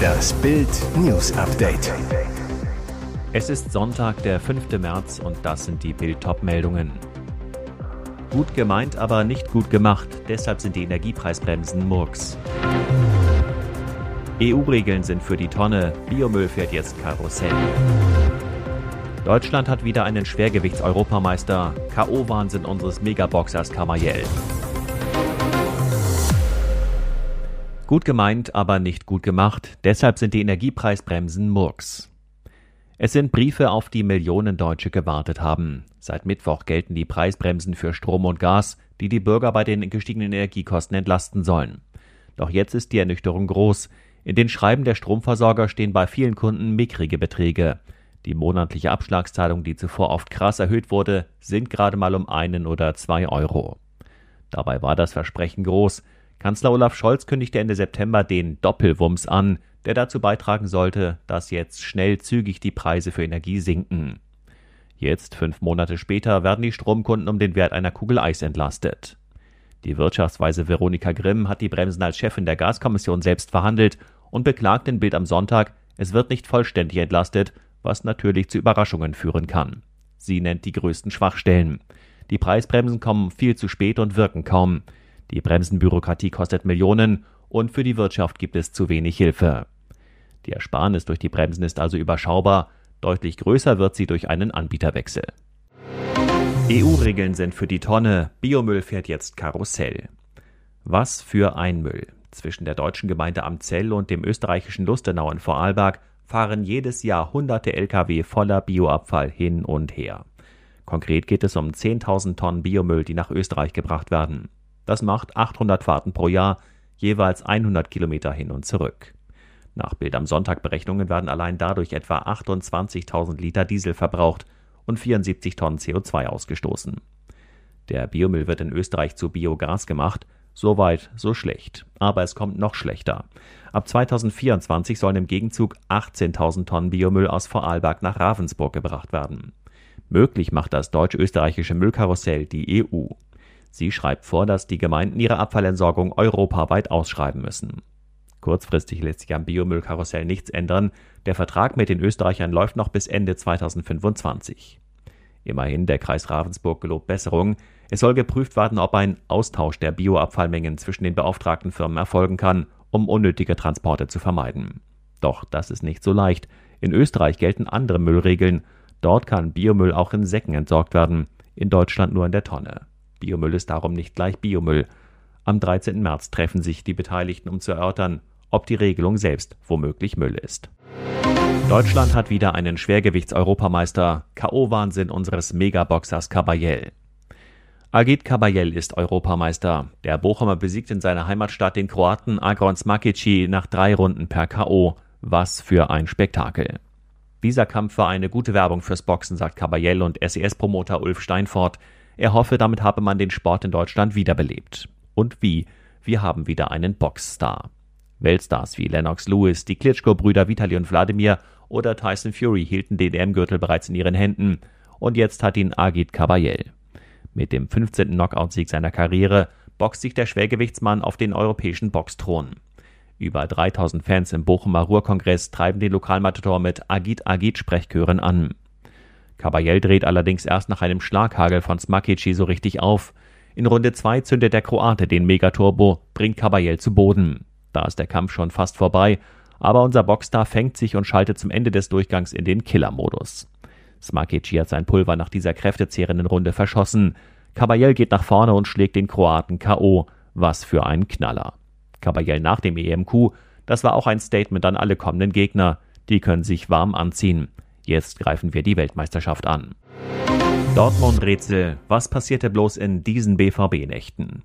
Das Bild News Update. Es ist Sonntag, der 5. März und das sind die Bild meldungen Gut gemeint, aber nicht gut gemacht. Deshalb sind die Energiepreisbremsen Murks. EU-Regeln sind für die Tonne. Biomüll fährt jetzt Karussell. Deutschland hat wieder einen Schwergewichts-Europameister. K.O.-Wahnsinn unseres Megaboxers Kamayel. Gut gemeint, aber nicht gut gemacht. Deshalb sind die Energiepreisbremsen Murks. Es sind Briefe, auf die Millionen Deutsche gewartet haben. Seit Mittwoch gelten die Preisbremsen für Strom und Gas, die die Bürger bei den gestiegenen Energiekosten entlasten sollen. Doch jetzt ist die Ernüchterung groß. In den Schreiben der Stromversorger stehen bei vielen Kunden mickrige Beträge. Die monatliche Abschlagszahlung, die zuvor oft krass erhöht wurde, sind gerade mal um einen oder zwei Euro. Dabei war das Versprechen groß. Kanzler Olaf Scholz kündigte Ende September den Doppelwumms an, der dazu beitragen sollte, dass jetzt schnell zügig die Preise für Energie sinken. Jetzt, fünf Monate später, werden die Stromkunden um den Wert einer Kugel Eis entlastet. Die Wirtschaftsweise Veronika Grimm hat die Bremsen als Chefin der Gaskommission selbst verhandelt und beklagt in Bild am Sonntag, es wird nicht vollständig entlastet, was natürlich zu Überraschungen führen kann. Sie nennt die größten Schwachstellen. Die Preisbremsen kommen viel zu spät und wirken kaum. Die Bremsenbürokratie kostet Millionen und für die Wirtschaft gibt es zu wenig Hilfe. Die Ersparnis durch die Bremsen ist also überschaubar, deutlich größer wird sie durch einen Anbieterwechsel. EU-Regeln sind für die Tonne, Biomüll fährt jetzt Karussell. Was für ein Müll. Zwischen der deutschen Gemeinde Amzell und dem österreichischen Lustenau in Vorarlberg fahren jedes Jahr hunderte Lkw voller Bioabfall hin und her. Konkret geht es um 10.000 Tonnen Biomüll, die nach Österreich gebracht werden. Das macht 800 Fahrten pro Jahr, jeweils 100 Kilometer hin und zurück. Nach Bild am Sonntag Berechnungen werden allein dadurch etwa 28.000 Liter Diesel verbraucht und 74 Tonnen CO2 ausgestoßen. Der Biomüll wird in Österreich zu Biogas gemacht, so weit, so schlecht. Aber es kommt noch schlechter. Ab 2024 sollen im Gegenzug 18.000 Tonnen Biomüll aus Vorarlberg nach Ravensburg gebracht werden. Möglich macht das deutsch-österreichische Müllkarussell die EU. Sie schreibt vor, dass die Gemeinden ihre Abfallentsorgung europaweit ausschreiben müssen. Kurzfristig lässt sich am Biomüllkarussell nichts ändern. Der Vertrag mit den Österreichern läuft noch bis Ende 2025. Immerhin, der Kreis Ravensburg gelobt Besserung. Es soll geprüft werden, ob ein Austausch der Bioabfallmengen zwischen den beauftragten Firmen erfolgen kann, um unnötige Transporte zu vermeiden. Doch das ist nicht so leicht. In Österreich gelten andere Müllregeln. Dort kann Biomüll auch in Säcken entsorgt werden, in Deutschland nur in der Tonne. Biomüll ist darum nicht gleich Biomüll. Am 13. März treffen sich die Beteiligten, um zu erörtern, ob die Regelung selbst womöglich Müll ist. Deutschland hat wieder einen Schwergewichts-Europameister. K.O.-Wahnsinn unseres Megaboxers Caballel. Agit Caballel ist Europameister. Der Bochumer besiegt in seiner Heimatstadt den Kroaten Agron Smakici nach drei Runden per K.O. Was für ein Spektakel. Dieser Kampf war eine gute Werbung fürs Boxen, sagt Caballel und SES-Promoter Ulf Steinfort. Er hoffe, damit habe man den Sport in Deutschland wiederbelebt. Und wie? Wir haben wieder einen Boxstar. Weltstars wie Lennox Lewis, die Klitschko-Brüder Vitali und Wladimir oder Tyson Fury hielten den EM-Gürtel bereits in ihren Händen. Und jetzt hat ihn Agit Kabayel. Mit dem 15. Knockout-Sieg seiner Karriere boxt sich der Schwergewichtsmann auf den europäischen Boxthron. Über 3000 Fans im Bochumer Ruhrkongress treiben den Lokalmatador mit Agit Agit Sprechchören an. Caballel dreht allerdings erst nach einem Schlaghagel von Smakici so richtig auf. In Runde 2 zündet der Kroate den Megaturbo, bringt Caballel zu Boden. Da ist der Kampf schon fast vorbei, aber unser Boxstar fängt sich und schaltet zum Ende des Durchgangs in den Killer-Modus. Smakici hat sein Pulver nach dieser kräftezehrenden Runde verschossen. Caballel geht nach vorne und schlägt den Kroaten K.O. Was für ein Knaller. Caballel nach dem EMQ, das war auch ein Statement an alle kommenden Gegner. Die können sich warm anziehen. Jetzt greifen wir die Weltmeisterschaft an. Dortmund-Rätsel. Was passierte bloß in diesen BVB-Nächten?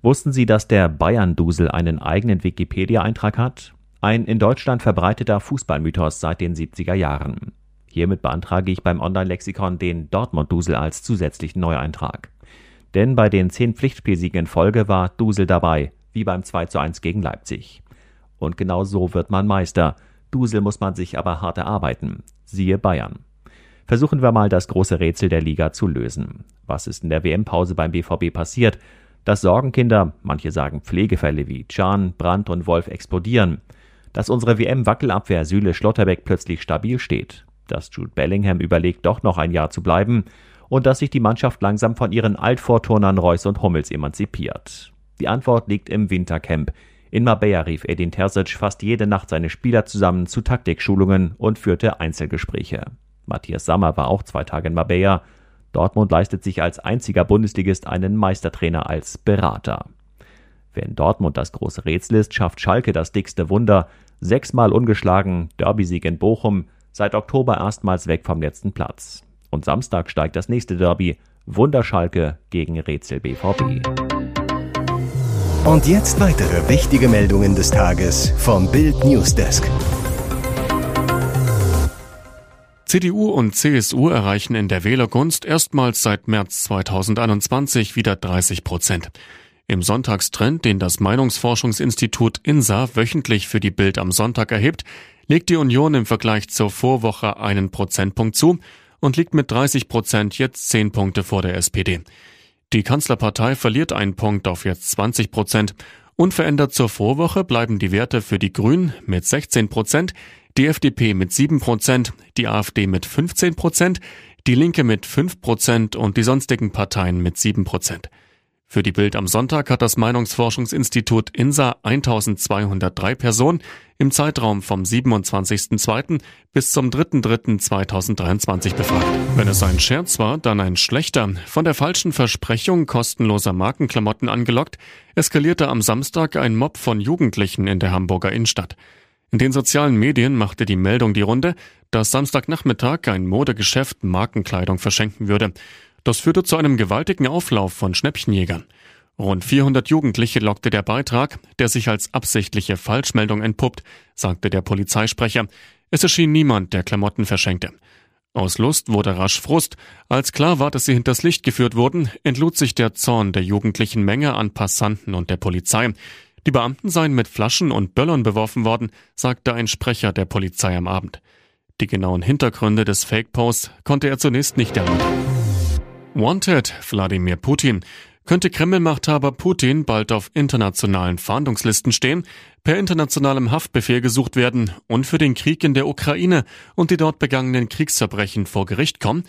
Wussten Sie, dass der Bayern-Dusel einen eigenen Wikipedia-Eintrag hat? Ein in Deutschland verbreiteter Fußballmythos seit den 70er Jahren. Hiermit beantrage ich beim Online-Lexikon den Dortmund-Dusel als zusätzlichen Neueintrag. Denn bei den zehn Pflichtspielsiegen in Folge war Dusel dabei, wie beim 2 zu 1 gegen Leipzig. Und genau so wird man Meister. Dusel muss man sich aber hart erarbeiten siehe Bayern. Versuchen wir mal das große Rätsel der Liga zu lösen. Was ist in der WM-Pause beim BVB passiert? Dass Sorgenkinder, manche sagen Pflegefälle wie Can, Brandt und Wolf explodieren. dass unsere WM-Wackelabwehr Süle Schlotterbeck plötzlich stabil steht, dass Jude Bellingham überlegt, doch noch ein Jahr zu bleiben und dass sich die Mannschaft langsam von ihren Altvorturnern Reus und Hummels emanzipiert. Die Antwort liegt im Wintercamp. In Marbella rief Edin Terzic fast jede Nacht seine Spieler zusammen zu Taktikschulungen und führte Einzelgespräche. Matthias Sammer war auch zwei Tage in Marbella. Dortmund leistet sich als einziger Bundesligist einen Meistertrainer als Berater. Wenn Dortmund das große Rätsel ist, schafft Schalke das dickste Wunder. Sechsmal ungeschlagen, Derby-Sieg in Bochum, seit Oktober erstmals weg vom letzten Platz. Und Samstag steigt das nächste Derby, Wunderschalke gegen Rätsel BVB. Und jetzt weitere wichtige Meldungen des Tages vom Bild Newsdesk. CDU und CSU erreichen in der Wählergunst erstmals seit März 2021 wieder 30 Prozent. Im Sonntagstrend, den das Meinungsforschungsinstitut INSA wöchentlich für die Bild am Sonntag erhebt, legt die Union im Vergleich zur Vorwoche einen Prozentpunkt zu und liegt mit 30 Prozent jetzt 10 Punkte vor der SPD. Die Kanzlerpartei verliert einen Punkt auf jetzt 20 Prozent. Unverändert zur Vorwoche bleiben die Werte für die Grünen mit 16 Prozent, die FDP mit 7 Prozent, die AfD mit 15 Prozent, die Linke mit 5 Prozent und die sonstigen Parteien mit 7 Prozent. Für die Bild am Sonntag hat das Meinungsforschungsinstitut INSA 1203 Personen im Zeitraum vom 27.02. bis zum 3.03.2023 befragt. Wenn es ein Scherz war, dann ein schlechter. Von der falschen Versprechung kostenloser Markenklamotten angelockt, eskalierte am Samstag ein Mob von Jugendlichen in der Hamburger Innenstadt. In den sozialen Medien machte die Meldung die Runde, dass Samstagnachmittag ein Modegeschäft Markenkleidung verschenken würde. Das führte zu einem gewaltigen Auflauf von Schnäppchenjägern. Rund 400 Jugendliche lockte der Beitrag, der sich als absichtliche Falschmeldung entpuppt, sagte der Polizeisprecher. Es erschien niemand, der Klamotten verschenkte. Aus Lust wurde rasch Frust. Als klar war, dass sie hinters Licht geführt wurden, entlud sich der Zorn der jugendlichen Menge an Passanten und der Polizei. Die Beamten seien mit Flaschen und Böllern beworfen worden, sagte ein Sprecher der Polizei am Abend. Die genauen Hintergründe des Fake-Posts konnte er zunächst nicht erläutern. Wanted, Wladimir Putin. Könnte Kreml-Machthaber Putin bald auf internationalen Fahndungslisten stehen, per internationalem Haftbefehl gesucht werden und für den Krieg in der Ukraine und die dort begangenen Kriegsverbrechen vor Gericht kommen?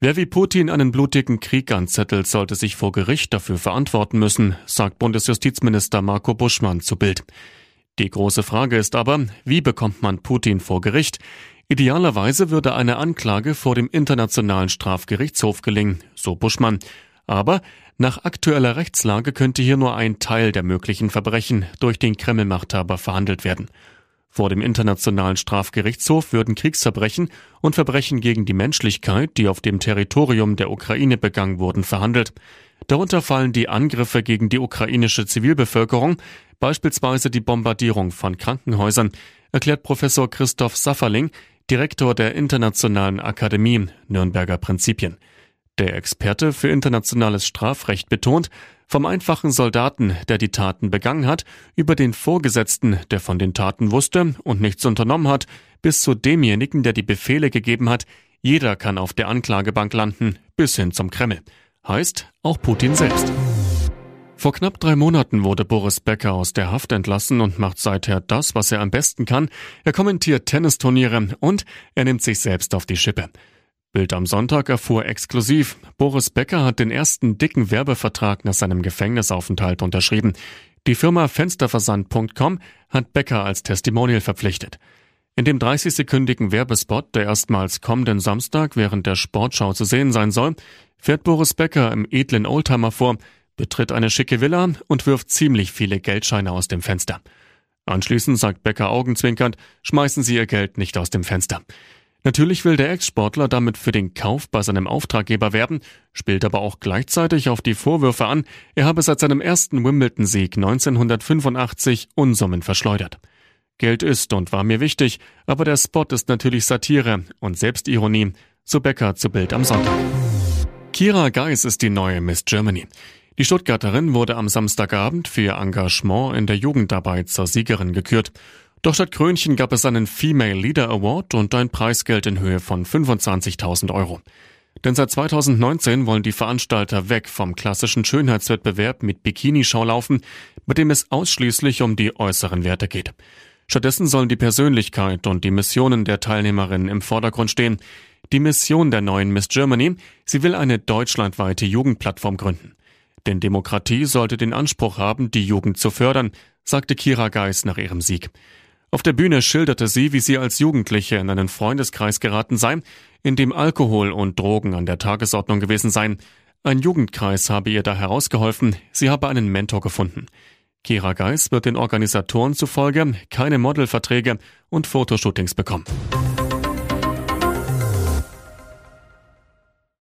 Wer wie Putin einen blutigen Krieg anzettelt, sollte sich vor Gericht dafür verantworten müssen, sagt Bundesjustizminister Marco Buschmann zu Bild. Die große Frage ist aber, wie bekommt man Putin vor Gericht? Idealerweise würde eine Anklage vor dem Internationalen Strafgerichtshof gelingen, so Buschmann. Aber nach aktueller Rechtslage könnte hier nur ein Teil der möglichen Verbrechen durch den Kreml-Machthaber verhandelt werden. Vor dem Internationalen Strafgerichtshof würden Kriegsverbrechen und Verbrechen gegen die Menschlichkeit, die auf dem Territorium der Ukraine begangen wurden, verhandelt. Darunter fallen die Angriffe gegen die ukrainische Zivilbevölkerung, beispielsweise die Bombardierung von Krankenhäusern, erklärt Professor Christoph Safferling, Direktor der Internationalen Akademie Nürnberger Prinzipien. Der Experte für internationales Strafrecht betont, vom einfachen Soldaten, der die Taten begangen hat, über den Vorgesetzten, der von den Taten wusste und nichts unternommen hat, bis zu demjenigen, der die Befehle gegeben hat, jeder kann auf der Anklagebank landen, bis hin zum Kreml. Heißt, auch Putin selbst. Vor knapp drei Monaten wurde Boris Becker aus der Haft entlassen und macht seither das, was er am besten kann. Er kommentiert Tennisturniere und er nimmt sich selbst auf die Schippe. Bild am Sonntag erfuhr exklusiv, Boris Becker hat den ersten dicken Werbevertrag nach seinem Gefängnisaufenthalt unterschrieben. Die Firma Fensterversand.com hat Becker als Testimonial verpflichtet. In dem 30-sekündigen Werbespot, der erstmals kommenden Samstag während der Sportschau zu sehen sein soll, fährt Boris Becker im edlen Oldtimer vor, betritt eine schicke Villa und wirft ziemlich viele Geldscheine aus dem Fenster. Anschließend sagt Becker augenzwinkernd, schmeißen Sie Ihr Geld nicht aus dem Fenster. Natürlich will der Ex-Sportler damit für den Kauf bei seinem Auftraggeber werben, spielt aber auch gleichzeitig auf die Vorwürfe an, er habe seit seinem ersten Wimbledon-Sieg 1985 Unsummen verschleudert. Geld ist und war mir wichtig, aber der Spot ist natürlich Satire und Selbstironie, so Becker zu Bild am Sonntag. Kira Geis ist die neue Miss Germany. Die Stuttgarterin wurde am Samstagabend für ihr Engagement in der Jugendarbeit zur Siegerin gekürt. Doch statt Krönchen gab es einen Female Leader Award und ein Preisgeld in Höhe von 25.000 Euro. Denn seit 2019 wollen die Veranstalter weg vom klassischen Schönheitswettbewerb mit Bikini-Schaulaufen, bei dem es ausschließlich um die äußeren Werte geht. Stattdessen sollen die Persönlichkeit und die Missionen der Teilnehmerinnen im Vordergrund stehen. Die Mission der neuen Miss Germany, sie will eine deutschlandweite Jugendplattform gründen. Denn Demokratie sollte den Anspruch haben, die Jugend zu fördern, sagte Kira Geis nach ihrem Sieg. Auf der Bühne schilderte sie, wie sie als Jugendliche in einen Freundeskreis geraten sei, in dem Alkohol und Drogen an der Tagesordnung gewesen seien. Ein Jugendkreis habe ihr da herausgeholfen, sie habe einen Mentor gefunden. Kira Geis wird den Organisatoren zufolge keine Modelverträge und Fotoshootings bekommen.